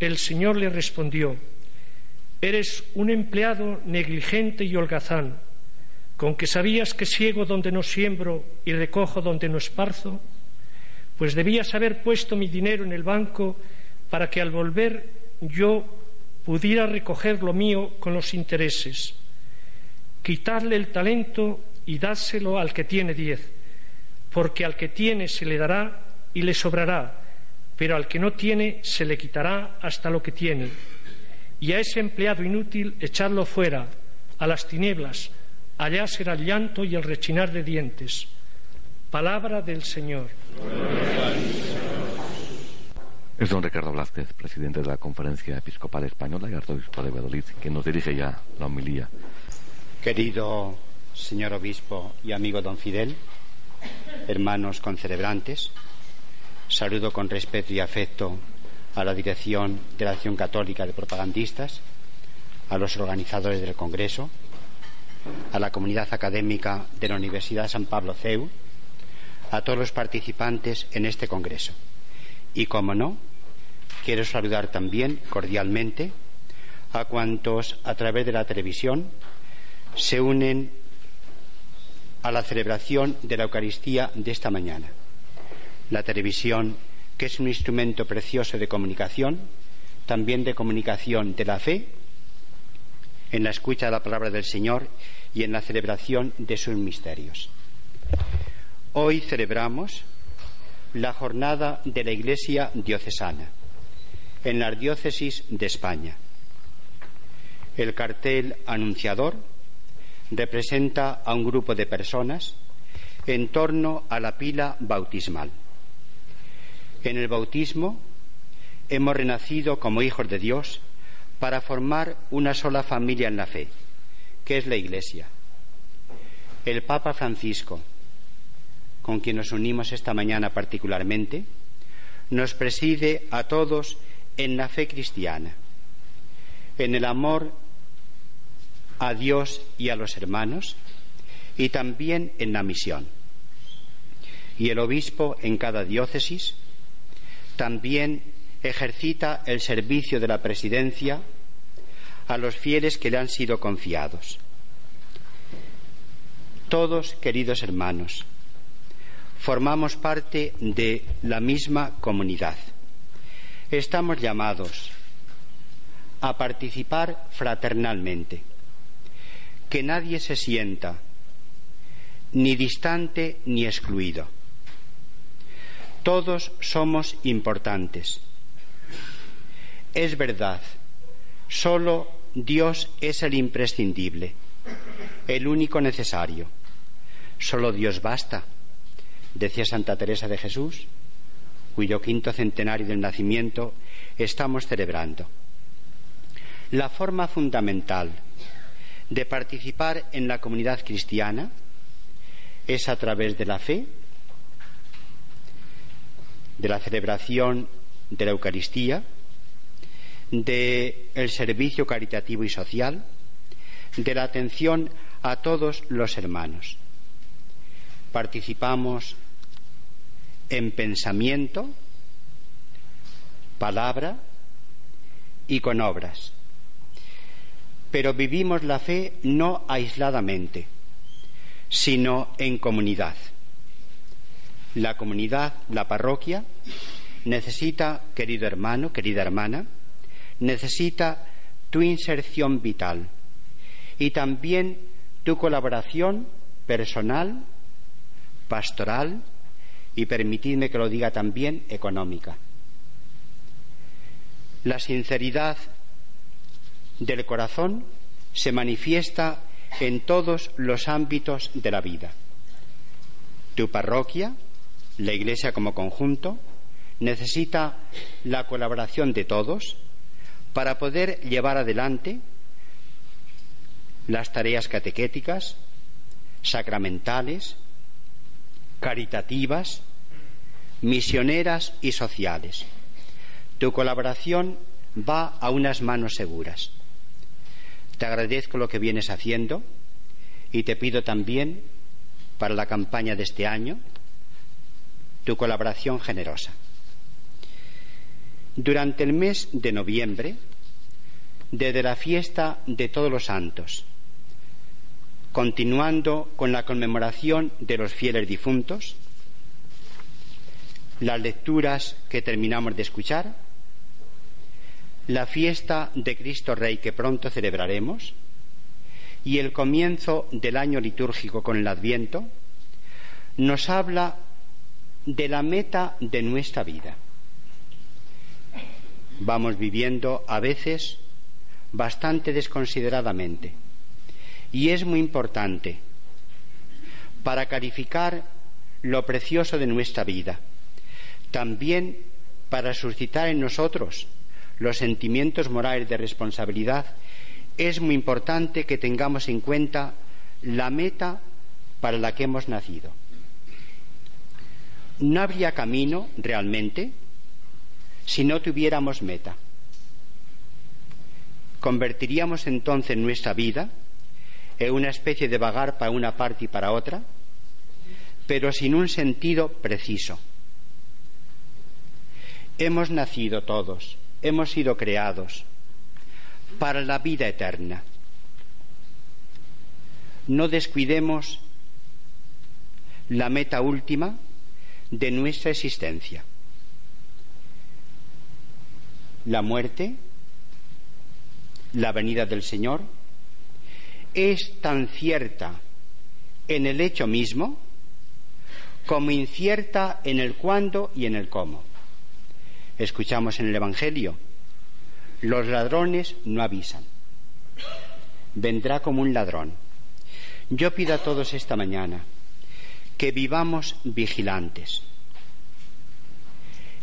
El Señor le respondió, Eres un empleado negligente y holgazán, con que sabías que ciego donde no siembro y recojo donde no esparzo, pues debías haber puesto mi dinero en el banco para que al volver yo pudiera recoger lo mío con los intereses. Quitarle el talento y dárselo al que tiene diez, porque al que tiene se le dará y le sobrará, pero al que no tiene se le quitará hasta lo que tiene. Y a ese empleado inútil echarlo fuera, a las tinieblas, allá será el llanto y el rechinar de dientes. Palabra del Señor. Es don Ricardo Blázquez, presidente de la Conferencia Episcopal Española y arzobispo de Valladolid, que nos dirige ya la homilía. Querido señor obispo y amigo don Fidel, hermanos concelebrantes, saludo con respeto y afecto a la dirección de la Acción Católica de Propagandistas, a los organizadores del Congreso, a la comunidad académica de la Universidad San Pablo CEU, a todos los participantes en este Congreso. Y, como no, quiero saludar también cordialmente a cuantos a través de la televisión se unen a la celebración de la Eucaristía de esta mañana. La televisión, que es un instrumento precioso de comunicación, también de comunicación de la fe, en la escucha de la palabra del Señor y en la celebración de sus misterios. Hoy celebramos la jornada de la Iglesia diocesana en las diócesis de España. El cartel anunciador representa a un grupo de personas en torno a la pila bautismal. En el bautismo hemos renacido como hijos de Dios para formar una sola familia en la fe, que es la Iglesia. El Papa Francisco, con quien nos unimos esta mañana particularmente, nos preside a todos en la fe cristiana, en el amor a Dios y a los hermanos y también en la misión. Y el obispo en cada diócesis también ejercita el servicio de la presidencia a los fieles que le han sido confiados. Todos, queridos hermanos, formamos parte de la misma comunidad. Estamos llamados a participar fraternalmente que nadie se sienta ni distante ni excluido. Todos somos importantes. Es verdad, solo Dios es el imprescindible, el único necesario. Solo Dios basta, decía Santa Teresa de Jesús, cuyo quinto centenario del nacimiento estamos celebrando. La forma fundamental de participar en la comunidad cristiana es a través de la fe, de la celebración de la Eucaristía, del servicio caritativo y social, de la atención a todos los hermanos. Participamos en pensamiento, palabra y con obras pero vivimos la fe no aisladamente, sino en comunidad. La comunidad, la parroquia, necesita, querido hermano, querida hermana, necesita tu inserción vital y también tu colaboración personal, pastoral y, permitidme que lo diga también, económica. La sinceridad del corazón se manifiesta en todos los ámbitos de la vida. Tu parroquia, la Iglesia como conjunto, necesita la colaboración de todos para poder llevar adelante las tareas catequéticas, sacramentales, caritativas, misioneras y sociales. Tu colaboración va a unas manos seguras. Te agradezco lo que vienes haciendo y te pido también para la campaña de este año tu colaboración generosa. durante el mes de noviembre, desde la fiesta de todos los santos, continuando con la conmemoración de los fieles difuntos, las lecturas que terminamos de escuchar, la fiesta de Cristo Rey que pronto celebraremos y el comienzo del año litúrgico con el Adviento, nos habla de la meta de nuestra vida. Vamos viviendo a veces bastante desconsideradamente y es muy importante para calificar lo precioso de nuestra vida, también para suscitar en nosotros los sentimientos morales de responsabilidad, es muy importante que tengamos en cuenta la meta para la que hemos nacido. No habría camino realmente si no tuviéramos meta. Convertiríamos entonces nuestra vida en una especie de vagar para una parte y para otra, pero sin un sentido preciso. Hemos nacido todos, hemos sido creados para la vida eterna. No descuidemos la meta última de nuestra existencia. La muerte, la venida del Señor, es tan cierta en el hecho mismo como incierta en el cuándo y en el cómo. Escuchamos en el Evangelio, los ladrones no avisan. Vendrá como un ladrón. Yo pido a todos esta mañana que vivamos vigilantes.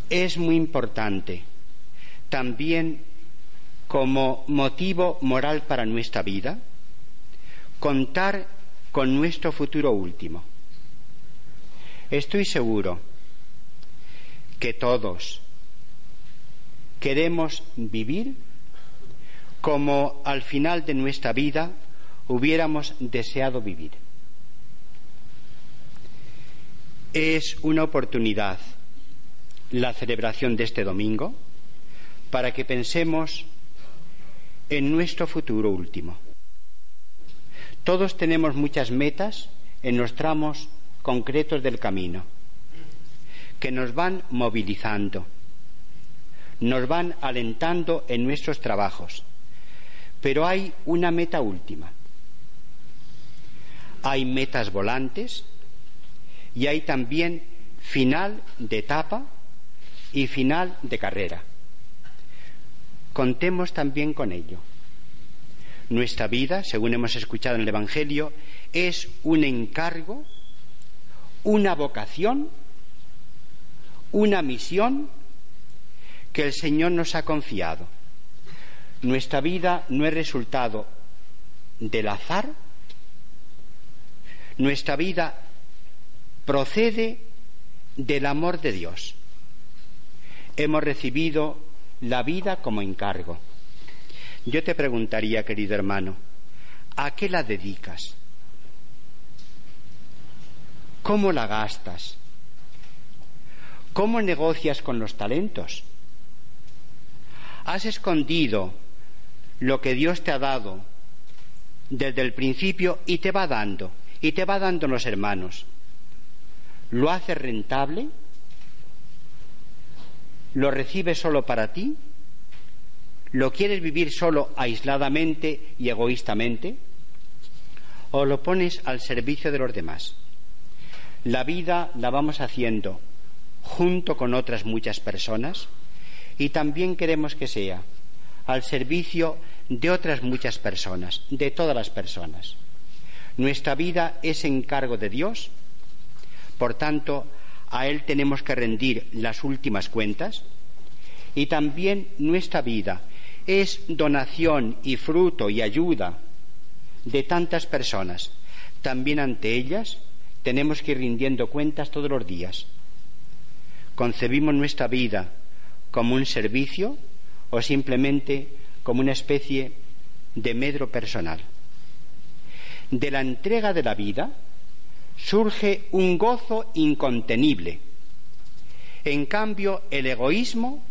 Es muy importante también como motivo moral para nuestra vida contar con nuestro futuro último. Estoy seguro que todos queremos vivir como al final de nuestra vida hubiéramos deseado vivir. Es una oportunidad la celebración de este domingo para que pensemos en nuestro futuro último. Todos tenemos muchas metas en los tramos concretos del camino que nos van movilizando nos van alentando en nuestros trabajos. Pero hay una meta última. Hay metas volantes y hay también final de etapa y final de carrera. Contemos también con ello. Nuestra vida, según hemos escuchado en el Evangelio, es un encargo, una vocación, una misión que el Señor nos ha confiado. Nuestra vida no es resultado del azar, nuestra vida procede del amor de Dios. Hemos recibido la vida como encargo. Yo te preguntaría, querido hermano, ¿a qué la dedicas? ¿Cómo la gastas? ¿Cómo negocias con los talentos? has escondido lo que Dios te ha dado desde el principio y te va dando, y te va dando los hermanos. ¿Lo haces rentable? ¿Lo recibes solo para ti? ¿Lo quieres vivir solo aisladamente y egoístamente? ¿O lo pones al servicio de los demás? La vida la vamos haciendo junto con otras muchas personas y también queremos que sea al servicio de otras muchas personas, de todas las personas. Nuestra vida es encargo de Dios, por tanto, a Él tenemos que rendir las últimas cuentas y también nuestra vida es donación y fruto y ayuda de tantas personas. También ante ellas tenemos que ir rindiendo cuentas todos los días. Concebimos nuestra vida como un servicio o simplemente como una especie de medro personal. De la entrega de la vida surge un gozo incontenible. En cambio, el egoísmo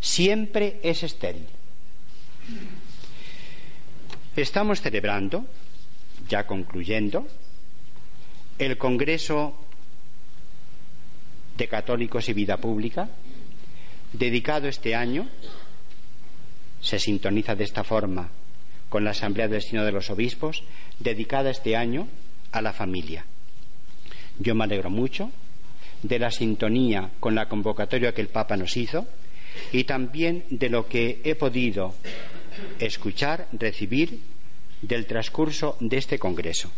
siempre es estéril. Estamos celebrando, ya concluyendo, el Congreso de Católicos y Vida Pública, dedicado este año, se sintoniza de esta forma con la Asamblea del Destino de los Obispos, dedicada este año a la familia. Yo me alegro mucho de la sintonía con la convocatoria que el Papa nos hizo y también de lo que he podido escuchar, recibir del transcurso de este Congreso.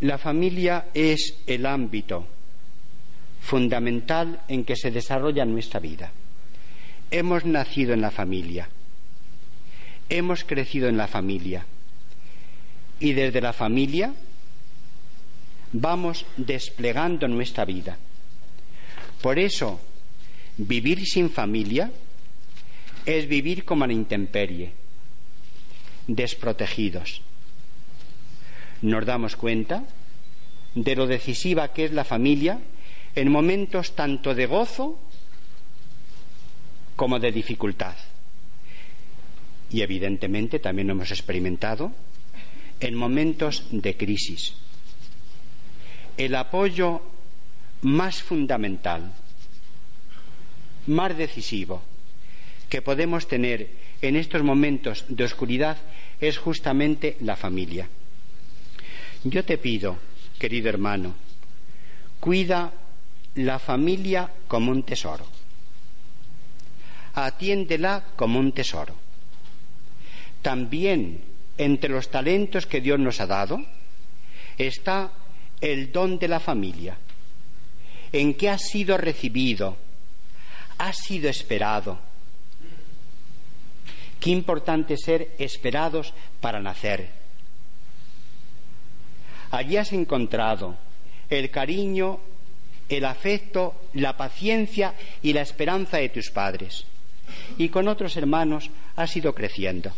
La familia es el ámbito fundamental en que se desarrolla nuestra vida. Hemos nacido en la familia, hemos crecido en la familia y desde la familia vamos desplegando nuestra vida. Por eso, vivir sin familia es vivir como la intemperie, desprotegidos nos damos cuenta de lo decisiva que es la familia en momentos tanto de gozo como de dificultad. Y evidentemente también lo hemos experimentado en momentos de crisis. El apoyo más fundamental, más decisivo que podemos tener en estos momentos de oscuridad es justamente la familia. Yo te pido, querido hermano, cuida la familia como un tesoro. Atiéndela como un tesoro. También entre los talentos que Dios nos ha dado está el don de la familia, en que ha sido recibido, ha sido esperado. Qué importante ser esperados para nacer Allí has encontrado el cariño, el afecto, la paciencia y la esperanza de tus padres. Y con otros hermanos has ido creciendo.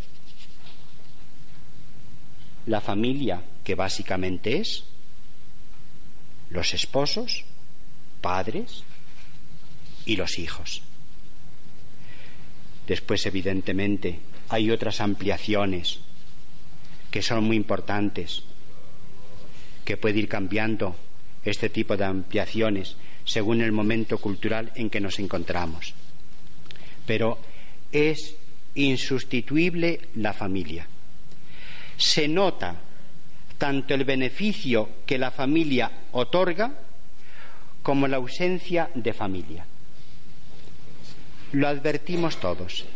La familia, que básicamente es los esposos, padres y los hijos. Después, evidentemente, hay otras ampliaciones que son muy importantes que puede ir cambiando este tipo de ampliaciones según el momento cultural en que nos encontramos. Pero es insustituible la familia. Se nota tanto el beneficio que la familia otorga como la ausencia de familia. Lo advertimos todos.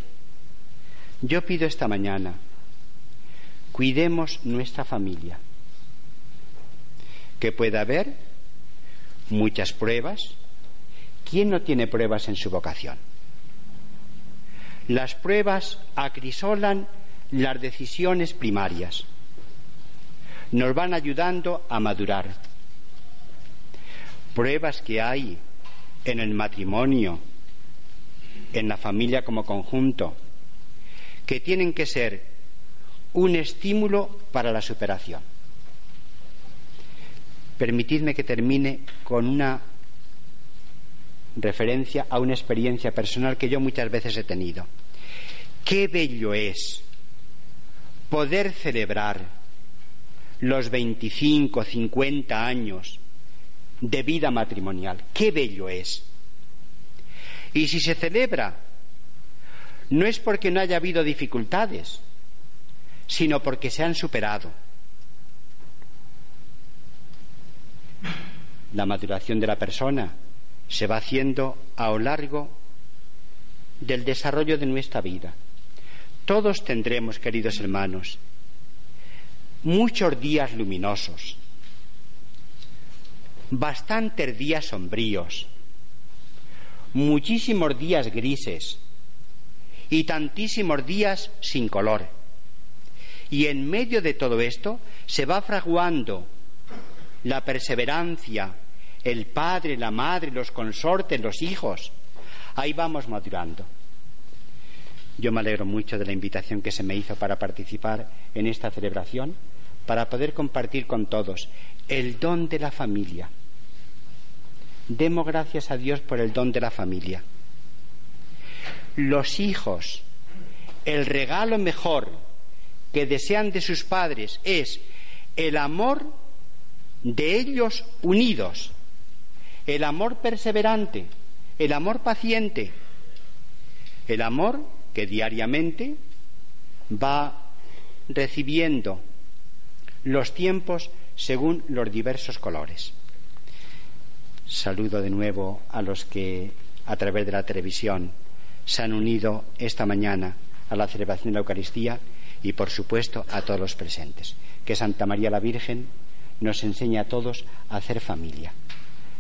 Yo pido esta mañana, cuidemos nuestra familia que pueda haber muchas pruebas. ¿Quién no tiene pruebas en su vocación? Las pruebas acrisolan las decisiones primarias. Nos van ayudando a madurar. Pruebas que hay en el matrimonio, en la familia como conjunto, que tienen que ser un estímulo para la superación. Permitidme que termine con una referencia a una experiencia personal que yo muchas veces he tenido. Qué bello es poder celebrar los 25, 50 años de vida matrimonial. Qué bello es. Y si se celebra, no es porque no haya habido dificultades, sino porque se han superado la maduración de la persona se va haciendo a lo largo del desarrollo de nuestra vida. Todos tendremos, queridos hermanos, muchos días luminosos, bastantes días sombríos, muchísimos días grises y tantísimos días sin color. Y en medio de todo esto se va fraguando la perseverancia, el padre, la madre, los consortes, los hijos. Ahí vamos madurando. Yo me alegro mucho de la invitación que se me hizo para participar en esta celebración, para poder compartir con todos el don de la familia. Demos gracias a Dios por el don de la familia. los hijos, el regalo mejor que desean de sus padres es el amor de ellos unidos, el amor perseverante, el amor paciente, el amor que diariamente va recibiendo los tiempos según los diversos colores. Saludo de nuevo a los que a través de la televisión se han unido esta mañana a la celebración de la Eucaristía y, por supuesto, a todos los presentes. Que Santa María la Virgen nos enseñe a todos a hacer familia.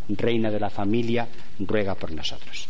Reina de la familia, ruega por nosotros.